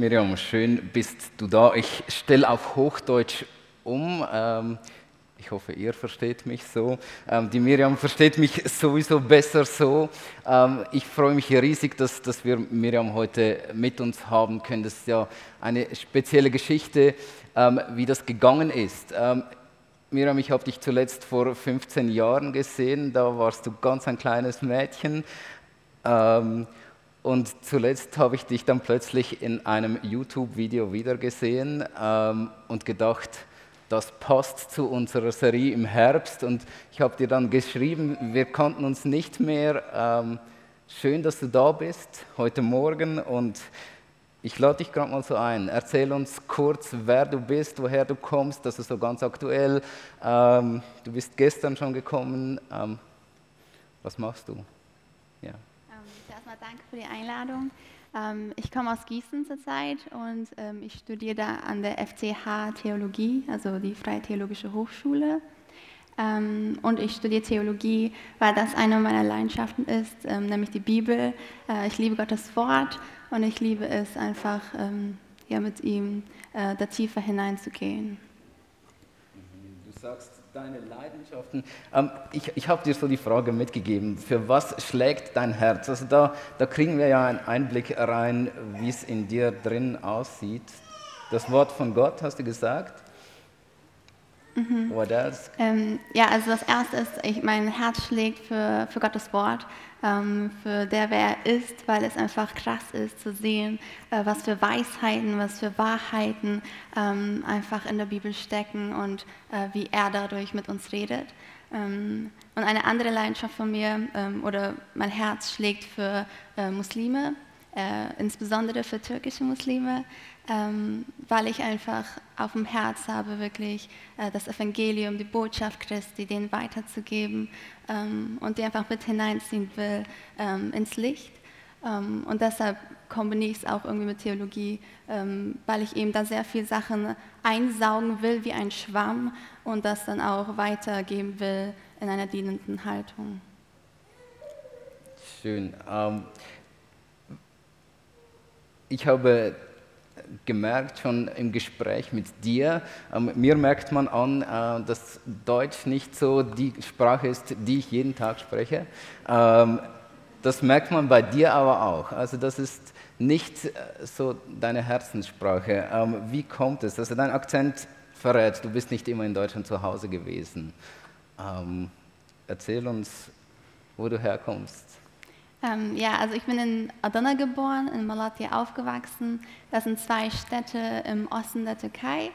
Miriam, schön bist du da. Ich stelle auf Hochdeutsch um. Ähm, ich hoffe, ihr versteht mich so. Ähm, die Miriam versteht mich sowieso besser so. Ähm, ich freue mich riesig, dass, dass wir Miriam heute mit uns haben können. Das ist ja eine spezielle Geschichte, ähm, wie das gegangen ist. Ähm, Miriam, ich habe dich zuletzt vor 15 Jahren gesehen. Da warst du ganz ein kleines Mädchen. Und zuletzt habe ich dich dann plötzlich in einem YouTube-Video wiedergesehen ähm, und gedacht, das passt zu unserer Serie im Herbst. Und ich habe dir dann geschrieben, wir kannten uns nicht mehr. Ähm, schön, dass du da bist heute Morgen und ich lade dich gerade mal so ein. Erzähl uns kurz, wer du bist, woher du kommst, das ist so ganz aktuell. Ähm, du bist gestern schon gekommen. Ähm, was machst du? Ja danke für die Einladung. Ähm, ich komme aus Gießen zurzeit und ähm, ich studiere da an der FCH Theologie, also die Freie Theologische Hochschule. Ähm, und ich studiere Theologie, weil das eine meiner Leidenschaften ist, nämlich die Bibel. Äh, ich liebe Gottes Wort und ich liebe es einfach, ja, mit ihm äh, da tiefer hineinzugehen. Du sagst, deine Leidenschaften. Ähm, ich ich habe dir so die Frage mitgegeben, für was schlägt dein Herz? Also da, da kriegen wir ja einen Einblick rein, wie es in dir drin aussieht. Das Wort von Gott, hast du gesagt? Mhm. What else? Ähm, ja, also das Erste ist, ich, mein Herz schlägt für, für Gottes Wort ähm, für der wer er ist, weil es einfach krass ist zu sehen, äh, was für Weisheiten, was für Wahrheiten ähm, einfach in der Bibel stecken und äh, wie er dadurch mit uns redet. Ähm, und eine andere Leidenschaft von mir ähm, oder mein Herz schlägt für äh, Muslime, äh, insbesondere für türkische Muslime, ähm, weil ich einfach auf dem Herz habe, wirklich äh, das Evangelium, die Botschaft Christi, denen weiterzugeben ähm, und die einfach mit hineinziehen will ähm, ins Licht. Ähm, und deshalb kombiniere ich es auch irgendwie mit Theologie, ähm, weil ich eben da sehr viele Sachen einsaugen will wie ein Schwamm und das dann auch weitergeben will in einer dienenden Haltung. Schön. Ich habe gemerkt schon im Gespräch mit dir. Ähm, mir merkt man an, äh, dass Deutsch nicht so die Sprache ist, die ich jeden Tag spreche. Ähm, das merkt man bei dir aber auch. Also das ist nicht äh, so deine Herzenssprache. Ähm, wie kommt es? Also dein Akzent verrät, du bist nicht immer in Deutschland zu Hause gewesen. Erzähl uns, wo du herkommst. Ähm, ja, also ich bin in Adana geboren, in Malatya aufgewachsen. Das sind zwei Städte im Osten der Türkei.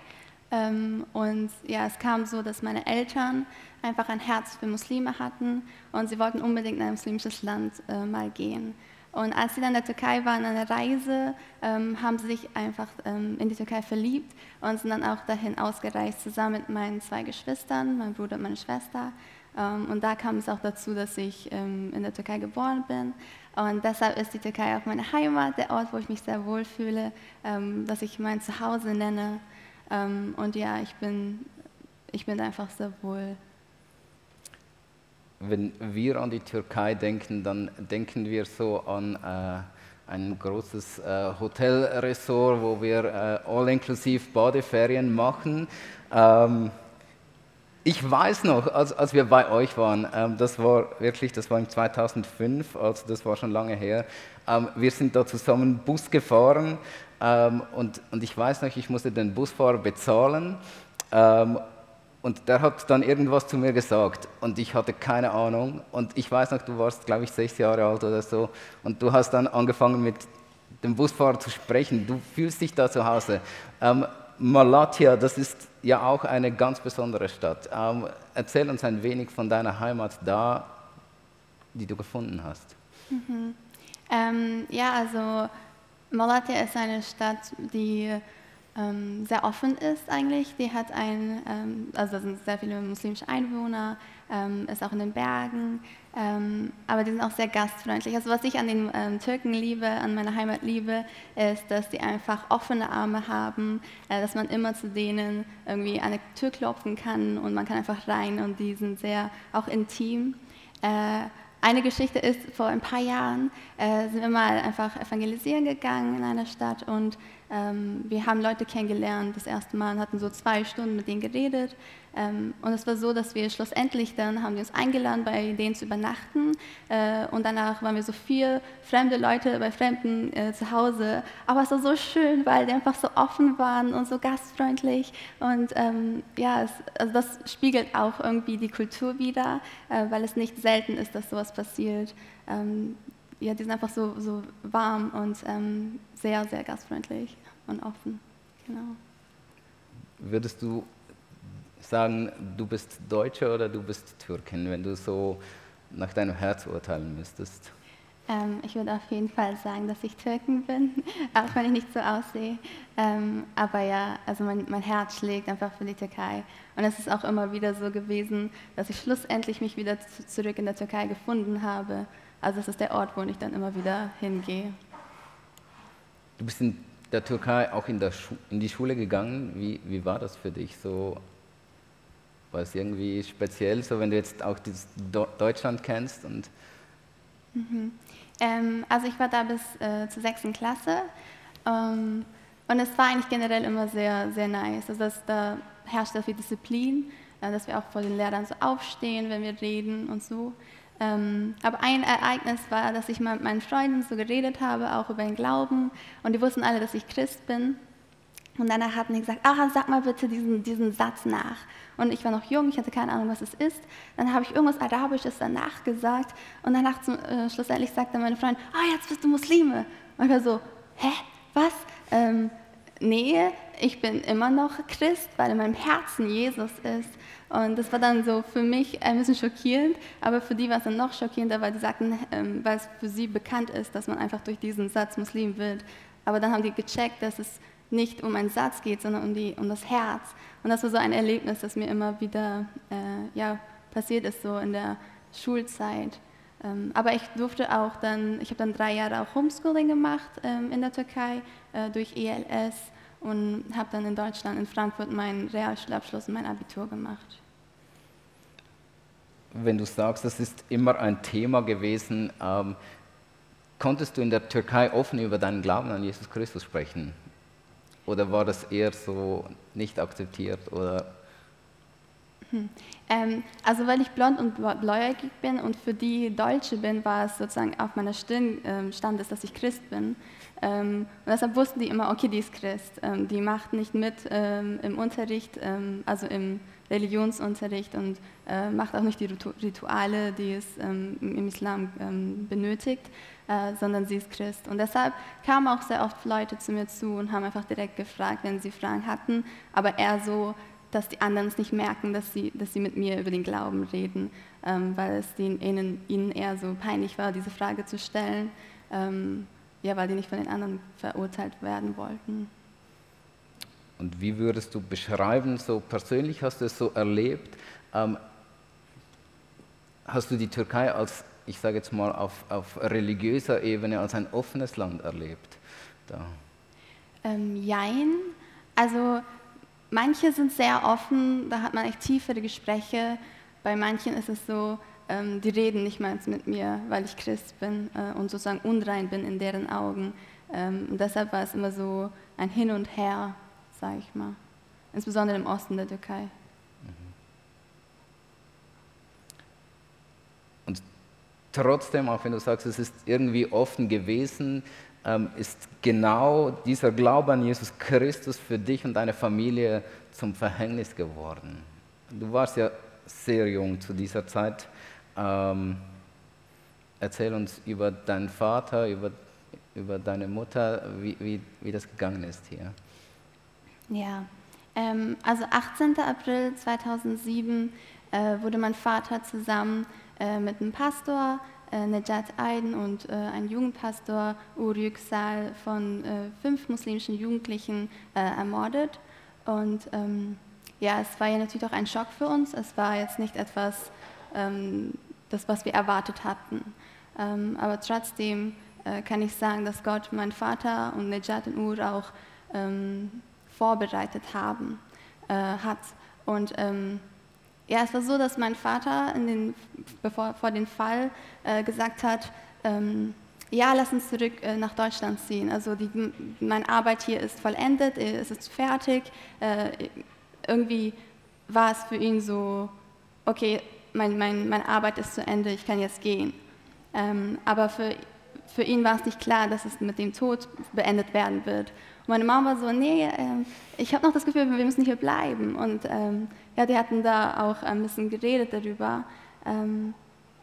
Ähm, und ja, es kam so, dass meine Eltern einfach ein Herz für Muslime hatten und sie wollten unbedingt in ein muslimisches Land äh, mal gehen. Und als sie dann in der Türkei waren, an einer Reise, ähm, haben sie sich einfach ähm, in die Türkei verliebt und sind dann auch dahin ausgereist, zusammen mit meinen zwei Geschwistern, mein Bruder und meine Schwester. Ähm, und da kam es auch dazu, dass ich ähm, in der Türkei geboren bin. Und deshalb ist die Türkei auch meine Heimat, der Ort, wo ich mich sehr wohl fühle, ähm, dass ich mein Zuhause nenne. Und ja, ich bin, ich bin einfach sehr wohl. Wenn wir an die Türkei denken, dann denken wir so an äh, ein großes äh, Hotelresort, wo wir äh, all-inklusiv Badeferien machen. Ähm, ich weiß noch, als, als wir bei euch waren, ähm, das war wirklich, das war im 2005, also das war schon lange her, ähm, wir sind da zusammen Bus gefahren ähm, und, und ich weiß noch, ich musste den Busfahrer bezahlen ähm, und der hat dann irgendwas zu mir gesagt und ich hatte keine Ahnung und ich weiß noch, du warst, glaube ich, sechs Jahre alt oder so und du hast dann angefangen mit dem Busfahrer zu sprechen, du fühlst dich da zu Hause. Malatya, das ist ja auch eine ganz besondere Stadt. Ähm, erzähl uns ein wenig von deiner Heimat da, die du gefunden hast. Mhm. Ähm, ja, also Malatya ist eine Stadt, die ähm, sehr offen ist eigentlich. Die hat ein, ähm, also sind sehr viele muslimische Einwohner, ähm, ist auch in den Bergen, ähm, aber die sind auch sehr gastfreundlich. Also was ich an den ähm, Türken liebe, an meiner Heimat liebe, ist, dass die einfach offene Arme haben, äh, dass man immer zu denen irgendwie an die Tür klopfen kann und man kann einfach rein und die sind sehr auch intim. Äh, eine Geschichte ist, vor ein paar Jahren äh, sind wir mal einfach evangelisieren gegangen in einer Stadt und wir haben Leute kennengelernt, das erste Mal hatten so zwei Stunden mit denen geredet. Ähm, und es war so, dass wir schlussendlich dann haben wir uns eingeladen, bei denen zu übernachten. Äh, und danach waren wir so vier fremde Leute bei Fremden äh, zu Hause. Aber es war so schön, weil die einfach so offen waren und so gastfreundlich. Und ähm, ja, es, also das spiegelt auch irgendwie die Kultur wider, äh, weil es nicht selten ist, dass sowas passiert. Ja, die sind einfach so, so warm und ähm, sehr, sehr gastfreundlich und offen. Genau. Würdest du sagen, du bist Deutsche oder du bist Türkin, wenn du so nach deinem Herz urteilen müsstest? Ähm, ich würde auf jeden Fall sagen, dass ich Türkin bin, auch wenn ich nicht so aussehe. Ähm, aber ja, also mein, mein, Herz schlägt einfach für die Türkei. Und es ist auch immer wieder so gewesen, dass ich schlussendlich mich wieder zurück in der Türkei gefunden habe. Also es ist der Ort, wo ich dann immer wieder hingehe. Du bist in der Türkei auch in, in die Schule gegangen. Wie, wie war das für dich? So, war es irgendwie speziell, so wenn du jetzt auch Deutschland kennst? Und mhm. ähm, also ich war da bis äh, zur sechsten Klasse. Ähm, und es war eigentlich generell immer sehr, sehr nice. Also das, da herrscht sehr viel Disziplin, äh, dass wir auch vor den Lehrern so aufstehen, wenn wir reden und so. Ähm, aber ein Ereignis war, dass ich mal mit meinen Freunden so geredet habe, auch über den Glauben. Und die wussten alle, dass ich Christ bin. Und danach hatten die gesagt, ah, sag mal bitte diesen, diesen Satz nach. Und ich war noch jung, ich hatte keine Ahnung, was es ist. Dann habe ich irgendwas Arabisches danach gesagt. Und danach zum, äh, schlussendlich sagte meine Freundin, ah, jetzt bist du Muslime. Und ich war so, hä, was? Ähm, nee, ich bin immer noch Christ, weil in meinem Herzen Jesus ist. Und das war dann so für mich ein bisschen schockierend, aber für die war es dann noch schockierender, weil die sagten, ähm, weil es für sie bekannt ist, dass man einfach durch diesen Satz Muslim wird. Aber dann haben die gecheckt, dass es nicht um einen Satz geht, sondern um, die, um das Herz. Und das war so ein Erlebnis, das mir immer wieder äh, ja, passiert ist, so in der Schulzeit. Ähm, aber ich durfte auch dann, ich habe dann drei Jahre auch Homeschooling gemacht ähm, in der Türkei äh, durch ELS und habe dann in Deutschland, in Frankfurt, meinen Realschulabschluss und mein Abitur gemacht. Wenn du sagst, das ist immer ein Thema gewesen, ähm, konntest du in der Türkei offen über deinen Glauben an Jesus Christus sprechen? Oder war das eher so nicht akzeptiert? Oder hm. Ähm, also weil ich blond und bläuäugig bin und für die Deutsche bin, war es sozusagen auf meiner Stirn ähm, stand es, dass ich Christ bin. Ähm, und deshalb wussten die immer, okay, die ist Christ. Ähm, die macht nicht mit ähm, im Unterricht, ähm, also im Religionsunterricht und äh, macht auch nicht die Rituale, die es im Islam benötigt, äh, sondern sie ist Christ. Und deshalb kamen auch sehr oft Leute zu mir zu und haben einfach direkt gefragt, wenn sie Fragen hatten, aber eher so, dass die anderen es nicht merken, dass sie, dass sie mit mir über den Glauben reden, ähm, weil es ihnen, ihnen eher so peinlich war, diese Frage zu stellen, ähm, ja, weil die nicht von den anderen verurteilt werden wollten. Und wie würdest du beschreiben, so persönlich hast du es so erlebt, ähm, hast du die Türkei als, ich sage jetzt mal, auf, auf religiöser Ebene als ein offenes Land erlebt? Da. Ähm, jein, also Manche sind sehr offen, da hat man echt tiefere Gespräche. Bei manchen ist es so, ähm, die reden nicht mal mit mir, weil ich Christ bin äh, und sozusagen unrein bin in deren Augen. Ähm, und deshalb war es immer so ein Hin und Her, sage ich mal. Insbesondere im Osten der Türkei. Mhm. Und trotzdem, auch wenn du sagst, es ist irgendwie offen gewesen, ist genau dieser Glaube an Jesus Christus für dich und deine Familie zum Verhängnis geworden. Du warst ja sehr jung zu dieser Zeit. Ähm, erzähl uns über deinen Vater, über, über deine Mutter, wie, wie, wie das gegangen ist hier. Ja, ähm, also 18. April 2007 äh, wurde mein Vater zusammen äh, mit einem Pastor äh, Nejat Aydin und äh, ein Jugendpastor Ur Yüksel von äh, fünf muslimischen Jugendlichen ermordet. Und ähm, ja, es war ja natürlich auch ein Schock für uns. Es war jetzt nicht etwas, ähm, das, was wir erwartet hatten. Ähm, aber trotzdem äh, kann ich sagen, dass Gott meinen Vater und Nejat und Ur auch ähm, vorbereitet haben, äh, hat. Und ähm, ja, es war so, dass mein Vater den, bevor, vor dem Fall äh, gesagt hat, ähm, ja, lass uns zurück äh, nach Deutschland ziehen. Also die, meine Arbeit hier ist vollendet, äh, es ist fertig. Äh, irgendwie war es für ihn so, okay, mein, mein, meine Arbeit ist zu Ende, ich kann jetzt gehen. Ähm, aber für, für ihn war es nicht klar, dass es mit dem Tod beendet werden wird. Und meine Mama war so, nee, ähm, ich habe noch das Gefühl, wir müssen hier bleiben. Und ähm, ja, die hatten da auch ein bisschen geredet darüber. Ähm,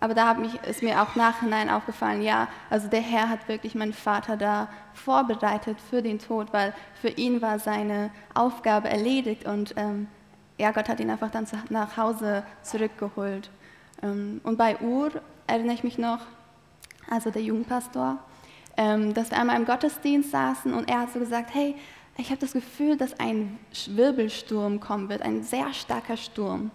aber da mich, ist mir auch nachhinein aufgefallen, ja, also der Herr hat wirklich meinen Vater da vorbereitet für den Tod, weil für ihn war seine Aufgabe erledigt und ähm, ja, Gott hat ihn einfach dann nach Hause zurückgeholt. Ähm, und bei Ur erinnere ich mich noch, also der Jugendpastor, ähm, dass wir einmal im Gottesdienst saßen und er hat so gesagt, hey, ich habe das Gefühl, dass ein Wirbelsturm kommen wird, ein sehr starker Sturm.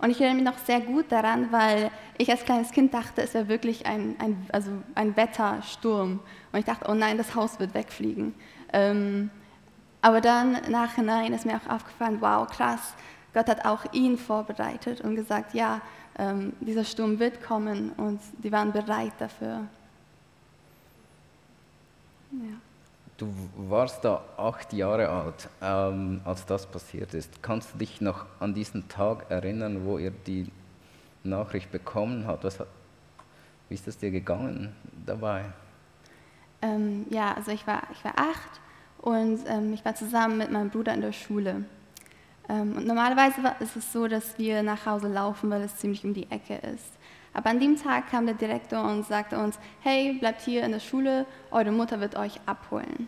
Und ich erinnere mich noch sehr gut daran, weil ich als kleines Kind dachte, es wäre wirklich ein, ein, also ein Wettersturm. Und ich dachte, oh nein, das Haus wird wegfliegen. Ähm, aber dann nachhinein ist mir auch aufgefallen, wow, krass, Gott hat auch ihn vorbereitet und gesagt, ja, ähm, dieser Sturm wird kommen und die waren bereit dafür. Ja. Du warst da acht Jahre alt, ähm, als das passiert ist. Kannst du dich noch an diesen Tag erinnern, wo ihr die Nachricht bekommen habt? Was, wie ist es dir gegangen dabei? Ähm, ja, also ich war, ich war acht und ähm, ich war zusammen mit meinem Bruder in der Schule. Ähm, und normalerweise ist es so, dass wir nach Hause laufen, weil es ziemlich um die Ecke ist. Aber an dem Tag kam der Direktor und sagte uns, hey, bleibt hier in der Schule, eure Mutter wird euch abholen.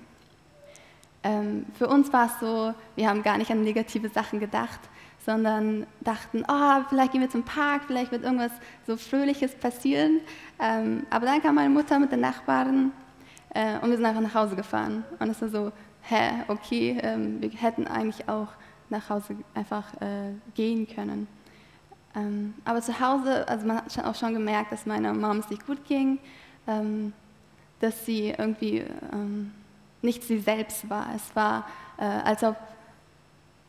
Ähm, für uns war es so, wir haben gar nicht an negative Sachen gedacht, sondern dachten, oh, vielleicht gehen wir zum Park, vielleicht wird irgendwas so Fröhliches passieren. Ähm, aber dann kam meine Mutter mit den Nachbarn äh, und wir sind einfach nach Hause gefahren. Und es war so, hä, okay, ähm, wir hätten eigentlich auch nach Hause einfach äh, gehen können. Ähm, aber zu Hause, also man hat auch schon gemerkt, dass meiner Mom es nicht gut ging, ähm, dass sie irgendwie ähm, nicht sie selbst war. Es war, äh, als ob,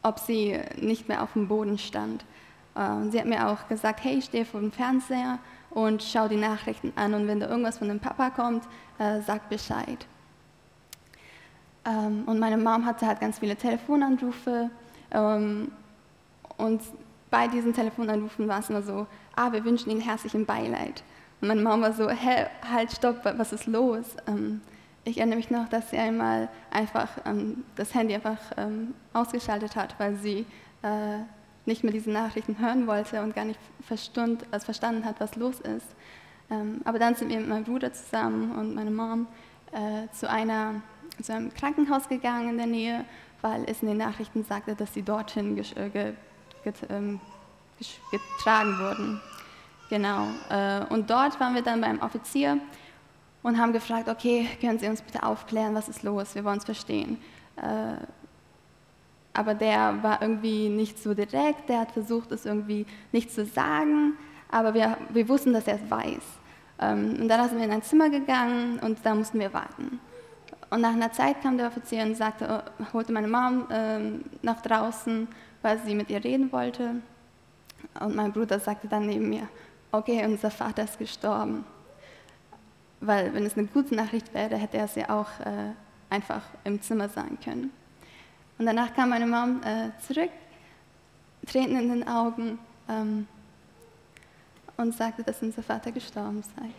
ob sie nicht mehr auf dem Boden stand. Äh, sie hat mir auch gesagt, hey, steh vor dem Fernseher und schau die Nachrichten an und wenn da irgendwas von dem Papa kommt, äh, sag Bescheid. Ähm, und meine Mom hatte halt ganz viele Telefonanrufe ähm, und bei diesen Telefonanrufen war es immer so, ah, wir wünschen Ihnen herzlichen Beileid. Und meine Mama war so, hä, halt, stopp, was ist los? Ähm, ich erinnere mich noch, dass sie einmal einfach ähm, das Handy einfach ähm, ausgeschaltet hat, weil sie äh, nicht mehr diese Nachrichten hören wollte und gar nicht verstund, also verstanden hat, was los ist. Ähm, aber dann sind wir mit meinem Bruder zusammen und meiner Mom äh, zu, einer, zu einem Krankenhaus gegangen in der Nähe, weil es in den Nachrichten sagte, dass sie dorthin äh, ähm, getragen wurden. Genau. Äh, und dort waren wir dann beim Offizier und haben gefragt, okay, können Sie uns bitte aufklären, was ist los, wir wollen es verstehen. Äh, aber der war irgendwie nicht so direkt, der hat versucht, es irgendwie nicht zu sagen, aber wir, wir wussten, dass er es weiß. Ähm, und dann sind wir in ein Zimmer gegangen und da mussten wir warten. Und nach einer Zeit kam der Offizier und sagte, oh, holte meine Mom ähm, nach draußen weil sie mit ihr reden wollte. Und mein Bruder sagte dann neben mir, okay, unser Vater ist gestorben. Weil wenn es eine gute Nachricht wäre, hätte er sie auch äh, einfach im Zimmer sein können. Und danach kam meine Mom äh, zurück, Tränen in den Augen ähm, und sagte, dass unser Vater gestorben sei.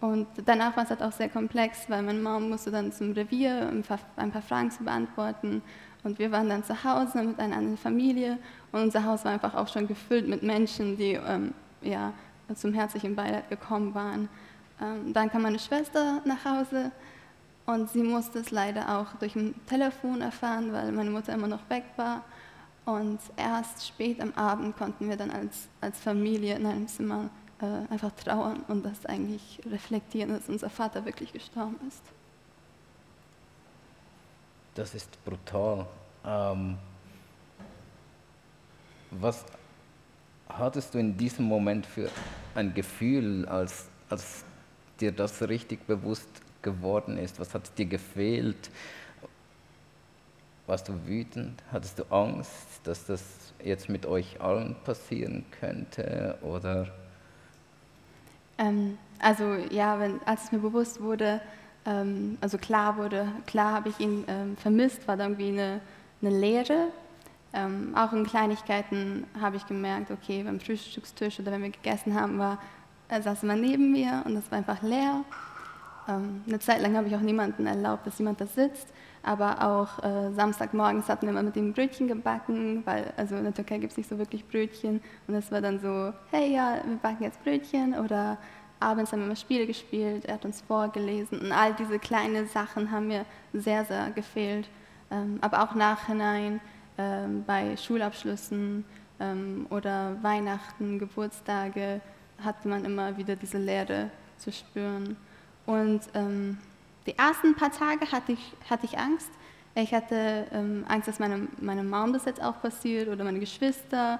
Und danach war es halt auch sehr komplex, weil meine Mom musste dann zum Revier ein paar, ein paar Fragen zu beantworten und wir waren dann zu Hause mit einer anderen Familie und unser Haus war einfach auch schon gefüllt mit Menschen, die ähm, ja, zum herzlichen Beileid gekommen waren. Ähm, dann kam meine Schwester nach Hause und sie musste es leider auch durch ein Telefon erfahren, weil meine Mutter immer noch weg war. Und erst spät am Abend konnten wir dann als, als Familie in einem Zimmer äh, einfach trauern und das eigentlich reflektieren, dass unser Vater wirklich gestorben ist das ist brutal. Ähm, was hattest du in diesem Moment für ein Gefühl, als, als dir das richtig bewusst geworden ist? Was hat dir gefehlt? Warst du wütend? Hattest du Angst, dass das jetzt mit euch allen passieren könnte? Oder? Ähm, also ja, wenn, als es mir bewusst wurde, ähm, also klar wurde, klar habe ich ihn ähm, vermisst, war da irgendwie eine, eine Leere. Ähm, auch in Kleinigkeiten habe ich gemerkt, okay, beim Frühstückstisch oder wenn wir gegessen haben, war, er saß immer neben mir und es war einfach leer. Ähm, eine Zeit lang habe ich auch niemanden erlaubt, dass jemand da sitzt. Aber auch äh, Samstagmorgens hatten wir immer mit ihm Brötchen gebacken, weil also in der Türkei gibt es nicht so wirklich Brötchen. Und es war dann so, hey ja, wir backen jetzt Brötchen. Oder abends haben wir immer Spiele gespielt, er hat uns vorgelesen. Und all diese kleinen Sachen haben mir sehr, sehr gefehlt. Ähm, aber auch nachhinein ähm, bei Schulabschlüssen ähm, oder Weihnachten, Geburtstage hatte man immer wieder diese Leere zu spüren. Und die ersten paar Tage hatte ich, hatte ich Angst. Ich hatte Angst, dass meine, meine Mom das jetzt auch passiert oder meine Geschwister.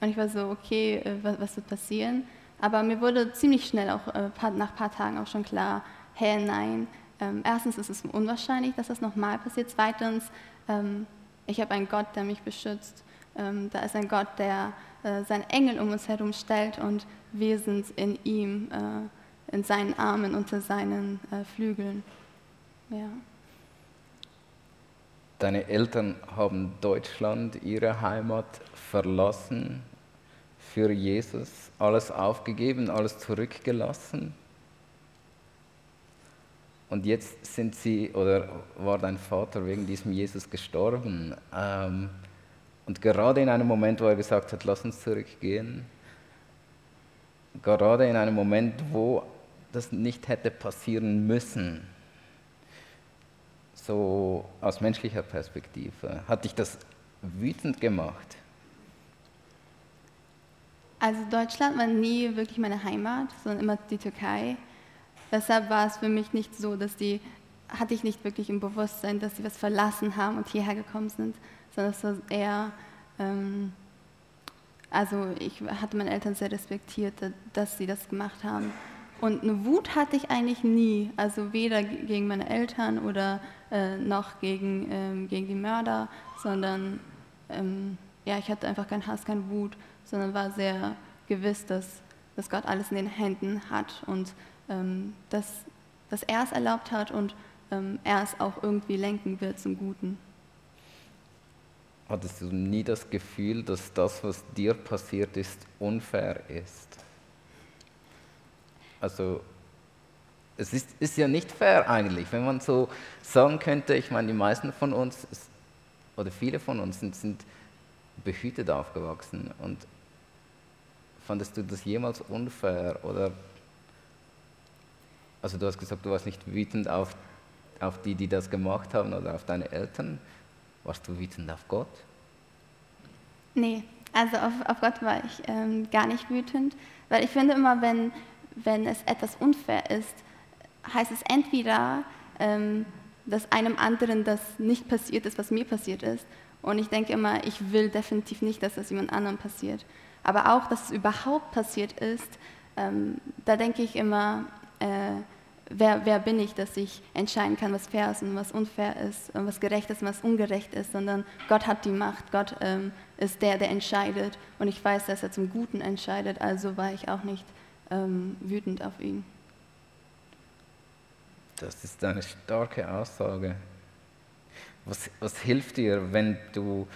Und ich war so, okay, äh, was, was, wird passieren? Aber mir wurde ziemlich schnell auch äh, nach ein paar Tagen auch schon klar, hey, nein. Ähm, erstens ist es unwahrscheinlich, dass das nochmal passiert. Zweitens, ähm, ich habe einen Gott, der mich beschützt. Ähm, da ist ein Gott, der äh, seinen Engel um uns herum stellt und wir sind in ihm. Äh, in seinen Armen, unter seinen äh, Flügeln. Ja. Deine Eltern haben Deutschland, ihre Heimat verlassen, für Jesus alles aufgegeben, alles zurückgelassen. Und jetzt sind sie, oder war dein Vater wegen diesem Jesus gestorben. Ähm, und gerade in einem Moment, wo er gesagt hat, lass uns zurückgehen, gerade in einem Moment, wo das nicht hätte passieren müssen. So aus menschlicher Perspektive. Hat dich das wütend gemacht? Also Deutschland war nie wirklich meine Heimat, sondern immer die Türkei. Deshalb war es für mich nicht so, dass die, hatte ich nicht wirklich im Bewusstsein, dass sie was verlassen haben und hierher gekommen sind, sondern es war eher, ähm, also ich hatte meine Eltern sehr respektiert, dass sie das gemacht haben. Und eine Wut hatte ich eigentlich nie, also weder gegen meine Eltern oder äh, noch gegen, ähm, gegen die Mörder, sondern ähm, ja, ich hatte einfach keinen Hass, keine Wut, sondern war sehr gewiss, dass, dass Gott alles in den Händen hat und ähm, dass, dass er es erlaubt hat und ähm, er es auch irgendwie lenken wird zum Guten. Hattest du nie das Gefühl, dass das, was dir passiert ist, unfair ist? Also es ist, ist ja nicht fair eigentlich, wenn man so sagen könnte, ich meine, die meisten von uns oder viele von uns sind, sind behütet aufgewachsen und fandest du das jemals unfair oder also du hast gesagt, du warst nicht wütend auf, auf die, die das gemacht haben oder auf deine Eltern. Warst du wütend auf Gott? Nee, also auf, auf Gott war ich ähm, gar nicht wütend, weil ich finde immer, wenn, wenn es etwas unfair ist, heißt es entweder, ähm, dass einem anderen das nicht passiert ist, was mir passiert ist. Und ich denke immer, ich will definitiv nicht, dass das jemand anderem passiert. Aber auch, dass es überhaupt passiert ist, ähm, da denke ich immer, äh, wer, wer, bin ich, dass ich entscheiden kann, was fair ist und was unfair ist, und was gerecht ist und was ungerecht ist, sondern Gott hat die Macht, Gott ähm, ist der, der entscheidet. Und ich weiß, dass er zum Guten entscheidet, also war ich auch nicht ähm, wütend auf ihn. Das ist eine starke Aussage. Was, was hilft dir, wenn du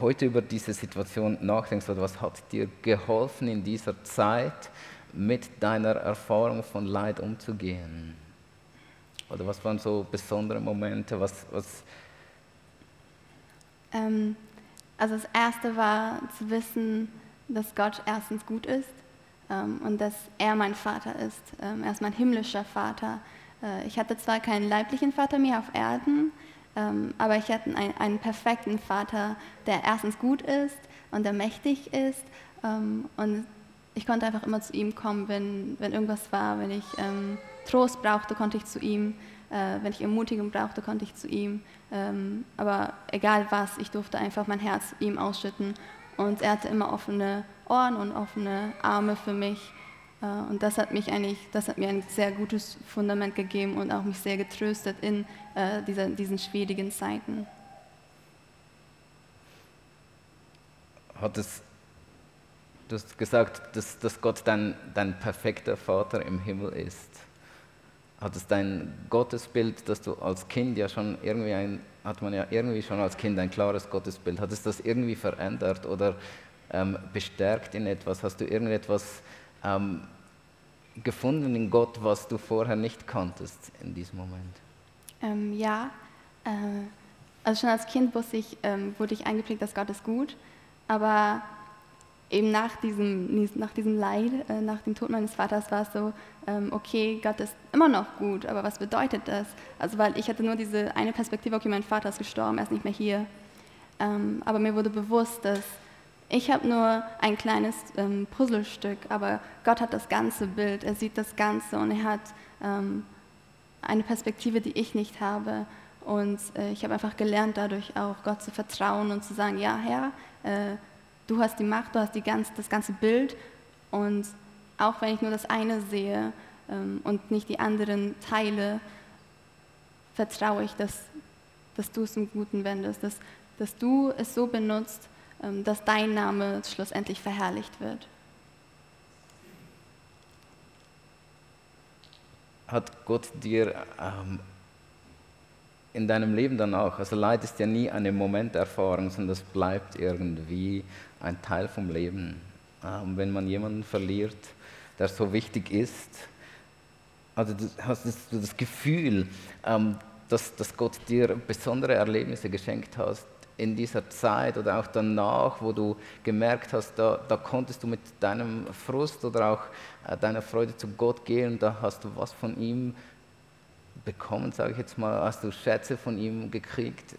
heute über diese Situation nachdenkst oder was hat dir geholfen in dieser Zeit mit deiner Erfahrung von Leid umzugehen? Oder was waren so besondere Momente? Was, was ähm, also das Erste war zu wissen, dass Gott erstens gut ist ähm, und dass er mein Vater ist. Ähm, er ist mein himmlischer Vater. Äh, ich hatte zwar keinen leiblichen Vater mehr auf Erden, aber ich hatte einen, einen, perfekten Vater, der erstens gut ist und der mächtig ist. Ähm, und ich konnte einfach immer zu ihm kommen, wenn, wenn irgendwas war, wenn ich ähm, Trost brauchte, konnte ich zu ihm. Äh, wenn ich Ermutigung brauchte, konnte ich zu ihm. Ähm, aber egal was, ich durfte einfach mein Herz ihm ausschütten. Und er hatte immer offene Ohren und offene Arme für mich. Äh, und das hat mich eigentlich, das hat mir ein sehr gutes Fundament gegeben und auch mich sehr getröstet in äh, dieser, diesen schwierigen Zeiten. Hat es Du hast gesagt, dass, dass Gott dein, dein perfekter Vater im Himmel ist. Hat es dein Gottesbild, das du als Kind ja schon irgendwie ein, hat man ja irgendwie schon als Kind ein klares Gottesbild, hat es das irgendwie verändert oder ähm, bestärkt in etwas? Hast du irgendetwas ähm, gefunden in Gott, was du vorher nicht kanntest in diesem Moment? Ähm, ja, äh, also schon als Kind wusste ich, ähm, wurde ich eingeprägt, dass Gott ist gut, aber eben nach diesem, nach diesem Leid, äh, nach dem Tod meines Vaters war es so, ähm, okay, Gott ist immer noch gut, aber was bedeutet das? Also weil ich hatte nur diese eine Perspektive, okay, mein Vater ist gestorben, er ist nicht mehr hier. Ähm, aber mir wurde bewusst, dass ich habe nur ein kleines ähm, Puzzlestück, aber Gott hat das ganze Bild, er sieht das Ganze und er hat ähm, eine Perspektive, die ich nicht habe. Und äh, ich habe einfach gelernt, dadurch auch Gott zu vertrauen und zu sagen, ja Herr, äh, du hast die Macht, du hast die ganz, das ganze Bild. Und auch wenn ich nur das eine sehe ähm, und nicht die anderen Teile, vertraue ich, dass, dass du es im Guten wendest, dass, dass du es so benutzt, dass dein Name schlussendlich verherrlicht wird. Hat Gott dir ähm, in deinem Leben dann auch, also Leid ist ja nie eine Momenterfahrung, sondern das bleibt irgendwie ein Teil vom Leben. Ähm, wenn man jemanden verliert, der so wichtig ist, also du hast du das Gefühl, ähm, dass, dass Gott dir besondere Erlebnisse geschenkt hast, in dieser Zeit oder auch danach, wo du gemerkt hast, da, da konntest du mit deinem Frust oder auch äh, deiner Freude zu Gott gehen, da hast du was von ihm bekommen, sage ich jetzt mal, hast du Schätze von ihm gekriegt?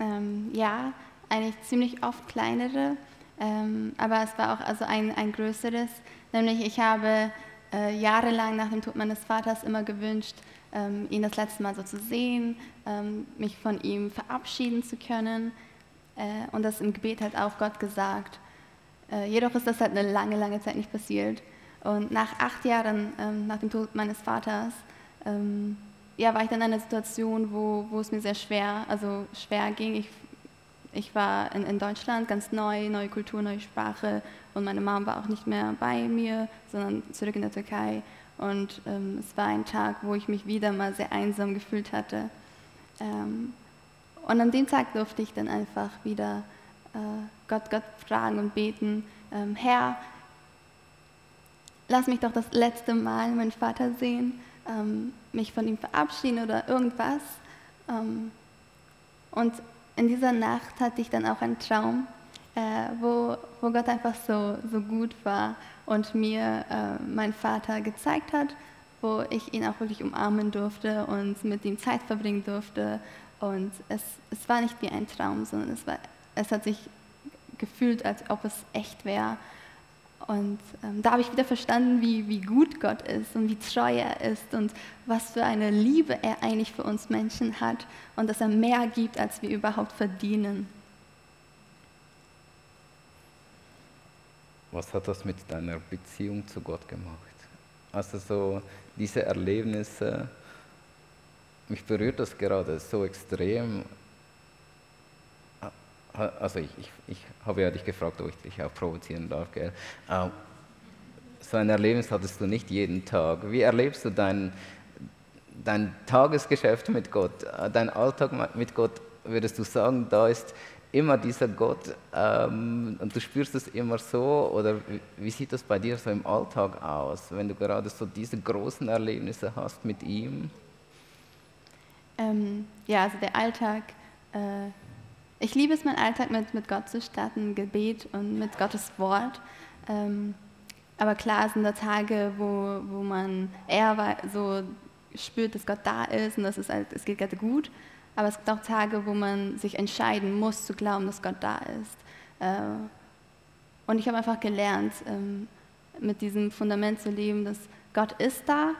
Ähm, ja, eigentlich ziemlich oft kleinere, ähm, aber es war auch also ein, ein größeres, nämlich ich habe äh, jahrelang nach dem Tod meines Vaters immer gewünscht, ähm, ihn das letzte Mal so zu sehen, ähm, mich von ihm verabschieden zu können äh, und das im Gebet halt auch Gott gesagt. Äh, jedoch ist das halt eine lange, lange Zeit nicht passiert. Und nach acht Jahren ähm, nach dem Tod meines Vaters ähm, ja, war ich dann in einer Situation, wo, wo es mir sehr schwer, also schwer ging. Ich, ich war in, in Deutschland ganz neu, neue Kultur, neue Sprache und meine Mom war auch nicht mehr bei mir, sondern zurück in der Türkei. Und ähm, es war ein Tag, wo ich mich wieder mal sehr einsam gefühlt hatte. Ähm, und an dem Tag durfte ich dann einfach wieder äh, Gott, Gott fragen und beten, ähm, Herr, lass mich doch das letzte Mal meinen Vater sehen, ähm, mich von ihm verabschieden oder irgendwas. Ähm, und in dieser Nacht hatte ich dann auch einen Traum, äh, wo, wo Gott einfach so, so gut war und mir äh, meinen Vater gezeigt hat, wo ich ihn auch wirklich umarmen durfte und mit ihm Zeit verbringen durfte und es, es war nicht wie ein Traum, sondern es, war, es hat sich gefühlt, als ob es echt wäre. Und ähm, da habe ich wieder verstanden, wie, wie gut Gott ist und wie treu er ist und was für eine Liebe er eigentlich für uns Menschen hat und dass er mehr gibt, als wir überhaupt verdienen. Was hat das mit deiner Beziehung zu Gott gemacht? Also so diese Erlebnisse, mich berührt das gerade so extrem. Also ich, ich, ich habe ja dich gefragt, ob ich dich auch provozieren darf. Gell? Ähm, so ein Erlebnis hattest du nicht jeden Tag. Wie erlebst du dein, dein Tagesgeschäft mit Gott, äh, dein Alltag mit Gott? Würdest du sagen, da ist immer dieser Gott ähm, und du spürst es immer so? Oder wie sieht das bei dir so im Alltag aus, wenn du gerade so diese großen Erlebnisse hast mit ihm? Ähm, ja, also der Alltag. Äh, ich liebe es, meinen Alltag mit, mit Gott zu starten, Gebet und mit Gottes Wort. Ähm, aber klar sind da Tage, wo, wo man eher so spürt, dass Gott da ist und dass es, halt, es geht gerade gut. Aber es gibt auch Tage, wo man sich entscheiden muss, zu glauben, dass Gott da ist. Äh, und ich habe einfach gelernt, ähm, mit diesem Fundament zu leben, dass Gott ist da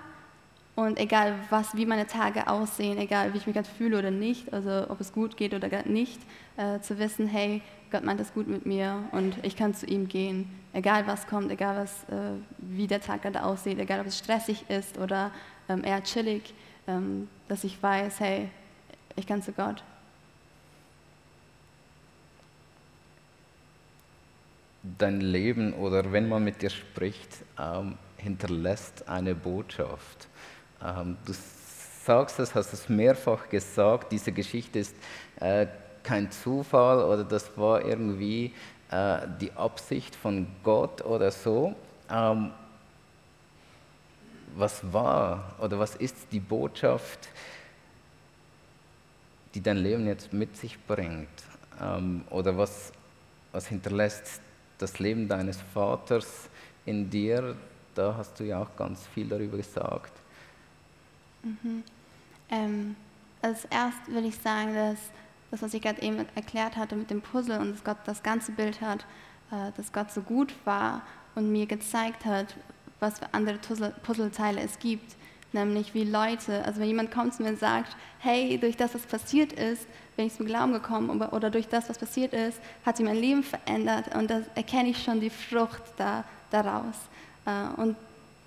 und egal, was, wie meine Tage aussehen, egal, wie ich mich gerade fühle oder nicht, also ob es gut geht oder nicht, äh, zu wissen, hey, Gott meint es gut mit mir und ich kann zu ihm gehen, egal was kommt, egal was, äh, wie der Tag gerade aussieht, egal ob es stressig ist oder ähm, eher chillig, ähm, dass ich weiß, hey, ich kann zu Gott. dein Leben oder wenn man mit dir spricht, ähm, hinterlässt eine Botschaft. Ähm, du sagst es, hast es mehrfach gesagt, diese Geschichte ist äh, kein Zufall oder das war irgendwie äh, die Absicht von Gott oder so. Ähm, was war oder was ist die Botschaft, die dein Leben jetzt mit sich bringt? Ähm, oder was, was hinterlässt das Leben deines Vaters in dir? Da hast du ja auch ganz viel darüber gesagt. Mhm. Ähm, als erst will ich sagen, dass das, was ich gerade eben erklärt hatte mit dem Puzzle und dass Gott das ganze Bild hat, äh, dass Gott so gut war und mir gezeigt hat, was für andere Puzzleteile es gibt. Nämlich wie Leute, also wenn jemand kommt zu mir und sagt, hey, durch das, was passiert ist, bin ich zum Glauben gekommen oder durch das, was passiert ist, hat sich mein Leben verändert und da erkenne ich schon die Frucht da, daraus. Äh, und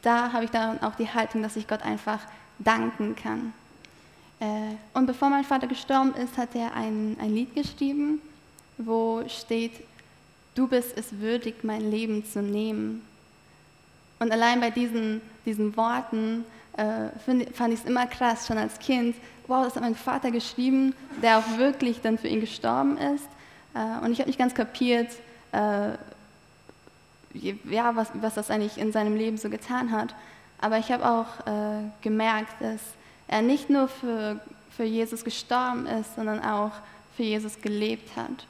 da habe ich dann auch die Haltung, dass ich Gott einfach danken kann. Äh, und bevor mein Vater gestorben ist, hat er ein, ein Lied geschrieben, wo steht, du bist es würdig, mein Leben zu nehmen. Und allein bei diesen, diesen Worten äh, find, fand ich es immer krass, schon als Kind, wow, das hat mein Vater geschrieben, der auch wirklich dann für ihn gestorben ist. Äh, und ich habe nicht ganz kapiert, äh, ja, was, was das eigentlich in seinem Leben so getan hat. Aber ich habe auch äh, gemerkt, dass er nicht nur für, für Jesus gestorben ist, sondern auch für Jesus gelebt hat.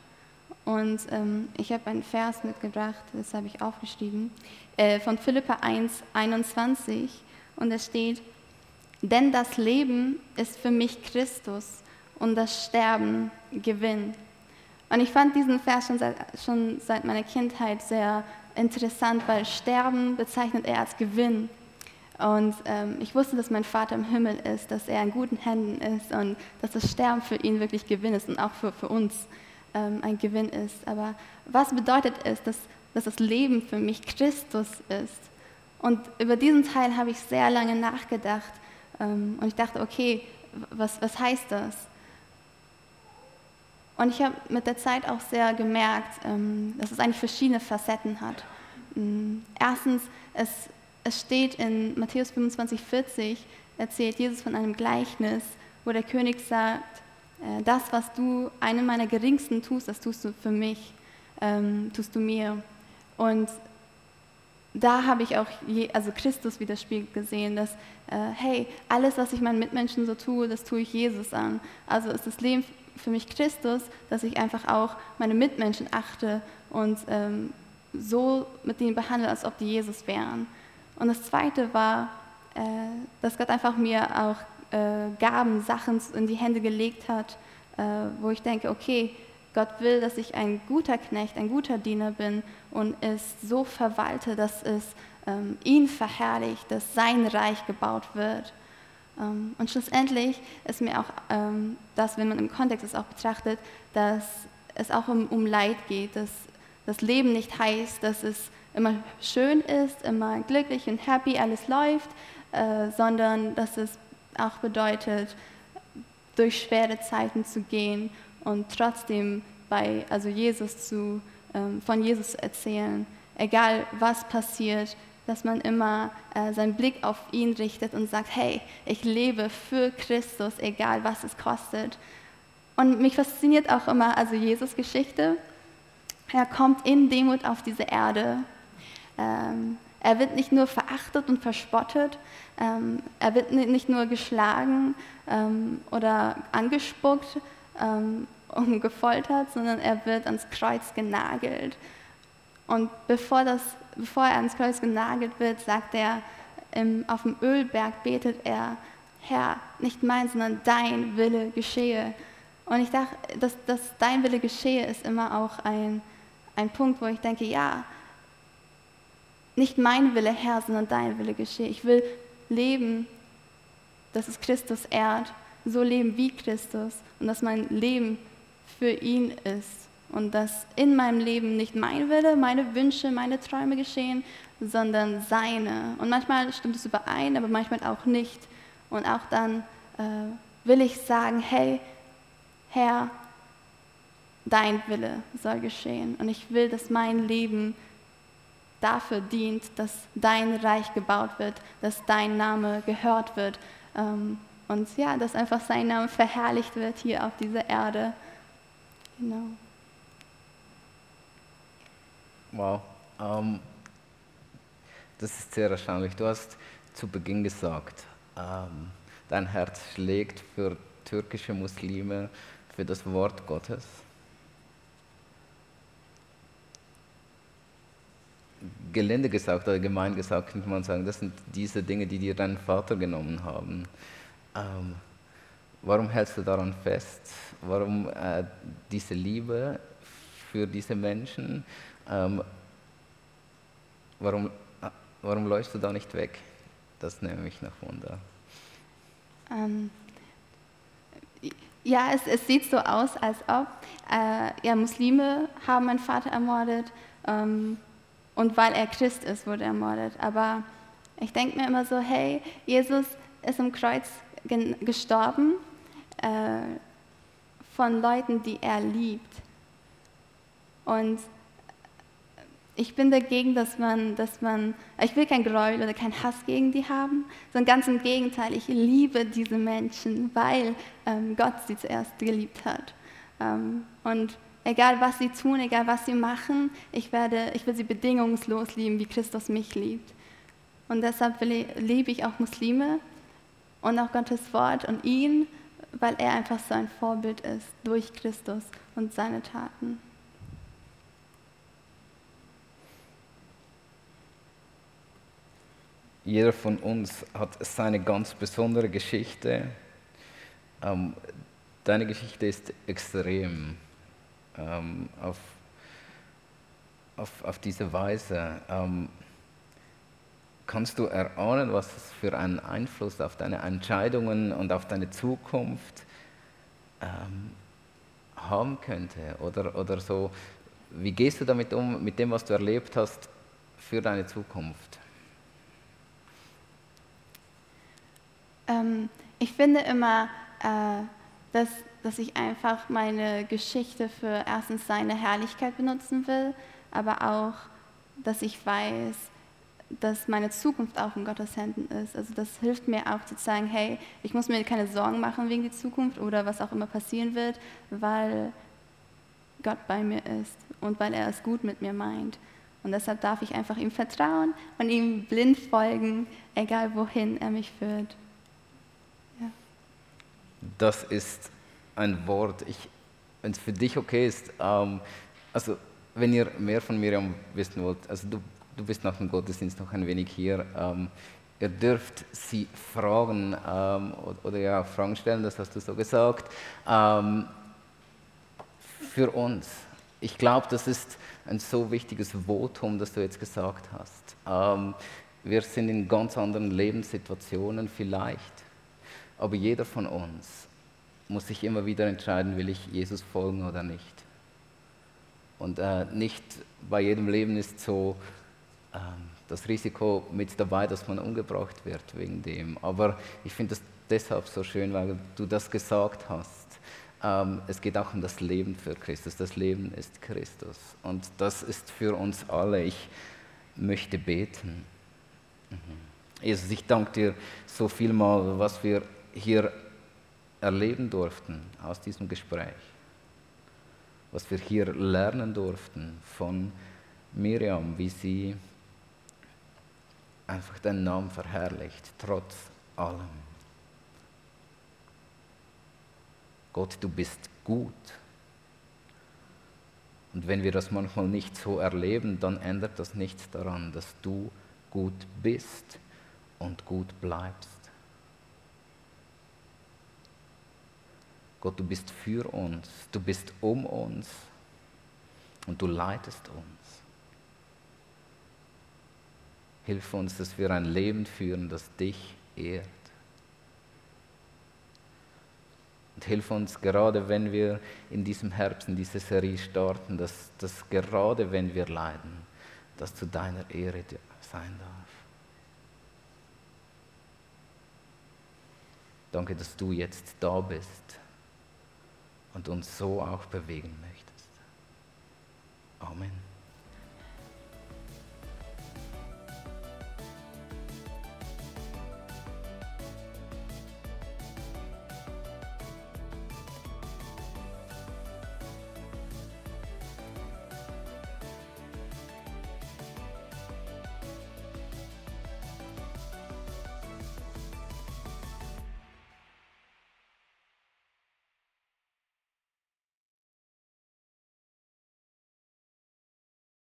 Und ähm, ich habe einen Vers mitgebracht, das habe ich aufgeschrieben, äh, von Philippa 1, 21. Und es steht, denn das Leben ist für mich Christus und das Sterben Gewinn. Und ich fand diesen Vers schon seit, schon seit meiner Kindheit sehr interessant, weil Sterben bezeichnet er als Gewinn. Und ähm, ich wusste, dass mein Vater im Himmel ist, dass er in guten Händen ist und dass das Sterben für ihn wirklich Gewinn ist und auch für, für uns ähm, ein Gewinn ist. Aber was bedeutet es, dass, dass das Leben für mich Christus ist? Und über diesen Teil habe ich sehr lange nachgedacht ähm, und ich dachte, okay, was, was heißt das? Und ich habe mit der Zeit auch sehr gemerkt, ähm, dass es eigentlich verschiedene Facetten hat. Ähm, erstens, es, es steht in Matthäus 25, 40, erzählt Jesus von einem Gleichnis, wo der König sagt, äh, das, was du einem meiner Geringsten tust, das tust du für mich, ähm, tust du mir. Und da habe ich auch je, also Christus widerspiegelt gesehen, dass, äh, hey, alles, was ich meinen Mitmenschen so tue, das tue ich Jesus an. Also ist das Leben für mich Christus, dass ich einfach auch meine Mitmenschen achte und ähm, so mit denen behandle, als ob die Jesus wären. Und das Zweite war, äh, dass Gott einfach mir auch äh, Gaben, Sachen in die Hände gelegt hat, äh, wo ich denke, okay, Gott will, dass ich ein guter Knecht, ein guter Diener bin und es so verwalte, dass es ähm, ihn verherrlicht, dass sein Reich gebaut wird. Ähm, und schlussendlich ist mir auch ähm, das, wenn man im Kontext es auch betrachtet, dass es auch um, um Leid geht, dass das Leben nicht heißt, dass es immer schön ist, immer glücklich und happy, alles läuft, äh, sondern dass es auch bedeutet, durch schwere Zeiten zu gehen und trotzdem bei, also Jesus zu, ähm, von Jesus zu erzählen, egal was passiert, dass man immer äh, seinen Blick auf ihn richtet und sagt, hey, ich lebe für Christus, egal was es kostet. Und mich fasziniert auch immer, also Jesus Geschichte, er kommt in Demut auf diese Erde. Ähm, er wird nicht nur verachtet und verspottet, ähm, er wird nicht nur geschlagen ähm, oder angespuckt ähm, und gefoltert, sondern er wird ans Kreuz genagelt. Und bevor, das, bevor er ans Kreuz genagelt wird, sagt er, im, auf dem Ölberg betet er, Herr, nicht mein, sondern dein Wille geschehe. Und ich dachte, dass, dass dein Wille geschehe, ist immer auch ein, ein Punkt, wo ich denke, ja, nicht mein Wille, Herr, sondern dein Wille geschehe. Ich will leben, dass es Christus ehrt, so leben wie Christus und dass mein Leben für ihn ist und dass in meinem Leben nicht mein Wille, meine Wünsche, meine Träume geschehen, sondern seine. Und manchmal stimmt es überein, aber manchmal auch nicht. Und auch dann äh, will ich sagen, hey, Herr, dein Wille soll geschehen. Und ich will, dass mein Leben dafür dient, dass dein Reich gebaut wird, dass dein Name gehört wird ähm, und ja, dass einfach sein Name verherrlicht wird hier auf dieser Erde. Genau. Wow. Ähm, das ist sehr erstaunlich. Du hast zu Beginn gesagt, ähm, dein Herz schlägt für türkische Muslime, für das Wort Gottes. Gelinde gesagt oder gemein gesagt, könnte man sagen, das sind diese Dinge, die dir dein Vater genommen haben. Ähm, warum hältst du daran fest? Warum äh, diese Liebe für diese Menschen? Ähm, warum, äh, warum läufst du da nicht weg? Das nehme ich nach Wunder. Ähm, ja, es, es, sieht so aus, als ob äh, ja, Muslime haben meinen Vater ermordet. Ähm, und weil er Christ ist, wurde er ermordet. Aber ich denke mir immer so, hey, Jesus ist im Kreuz gestorben äh, von Leuten, die er liebt. Und ich bin dagegen, dass man, dass man, ich will kein Gräuel oder keinen Hass gegen die haben, sondern ganz im Gegenteil, ich liebe diese Menschen, weil ähm, Gott sie zuerst geliebt hat. Ähm, und Egal was sie tun, egal was sie machen, ich, werde, ich will sie bedingungslos lieben, wie Christus mich liebt. Und deshalb liebe ich auch Muslime und auch Gottes Wort und ihn, weil er einfach so ein Vorbild ist durch Christus und seine Taten. Jeder von uns hat seine ganz besondere Geschichte. Ähm, deine Geschichte ist extrem ähm, auf, auf, auf diese Weise. Ähm, kannst du erahnen, was es für einen Einfluss auf deine Entscheidungen und auf deine Zukunft ähm, haben könnte? Oder, oder so, wie gehst du damit um, mit dem, was du erlebt hast, für deine Zukunft? Ähm, ich finde immer, äh, dass dass ich einfach meine Geschichte für erstens seine Herrlichkeit benutzen will, aber auch, dass ich weiß, dass meine Zukunft auch in Gottes Händen ist. Also das hilft mir auch zu sagen, hey, ich muss mir keine Sorgen machen wegen der Zukunft oder was auch immer passieren wird, weil Gott bei mir ist und weil er es gut mit mir meint. Und deshalb darf ich einfach ihm vertrauen und ihm blind folgen, egal wohin er mich führt. Ja. Das ist ein Wort. wenn es für dich okay ist, ähm, also wenn ihr mehr von Miriam wissen wollt, also du, du bist nach dem Gottesdienst noch ein wenig hier, ähm, ihr dürft sie fragen ähm, oder, oder, ja, Fragen stellen, das hast du so gesagt. Ähm, für uns. Ich glaube, das ist ein so wichtiges Votum, das du jetzt gesagt hast. Ähm, wir sind in ganz anderen Lebenssituationen vielleicht, aber jeder von uns muss sich immer wieder entscheiden, will ich Jesus folgen oder nicht. Und äh, nicht bei jedem Leben ist so äh, das Risiko mit dabei, dass man umgebracht wird wegen dem. Aber ich finde das deshalb so schön, weil du das gesagt hast. Ähm, es geht auch um das Leben für Christus. Das Leben ist Christus. Und das ist für uns alle. Ich möchte beten. Mhm. Jesus, ich danke dir so viel mal, was wir hier erleben durften aus diesem Gespräch, was wir hier lernen durften von Miriam, wie sie einfach den Namen verherrlicht, trotz allem. Gott, du bist gut. Und wenn wir das manchmal nicht so erleben, dann ändert das nichts daran, dass du gut bist und gut bleibst. Gott, du bist für uns, du bist um uns und du leitest uns. Hilf uns, dass wir ein Leben führen, das dich ehrt. Und hilf uns, gerade wenn wir in diesem Herbst in diese Serie starten, dass, dass gerade wenn wir leiden, das zu deiner Ehre sein darf. Danke, dass du jetzt da bist und uns so auch bewegen möchtest. Amen.